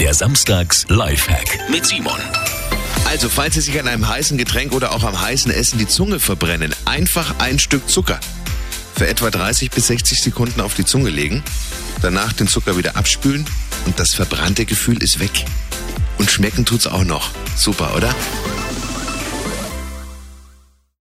Der Samstags Lifehack mit Simon. Also, falls Sie sich an einem heißen Getränk oder auch am heißen Essen die Zunge verbrennen, einfach ein Stück Zucker für etwa 30 bis 60 Sekunden auf die Zunge legen, danach den Zucker wieder abspülen und das verbrannte Gefühl ist weg. Und schmecken tut's auch noch. Super, oder?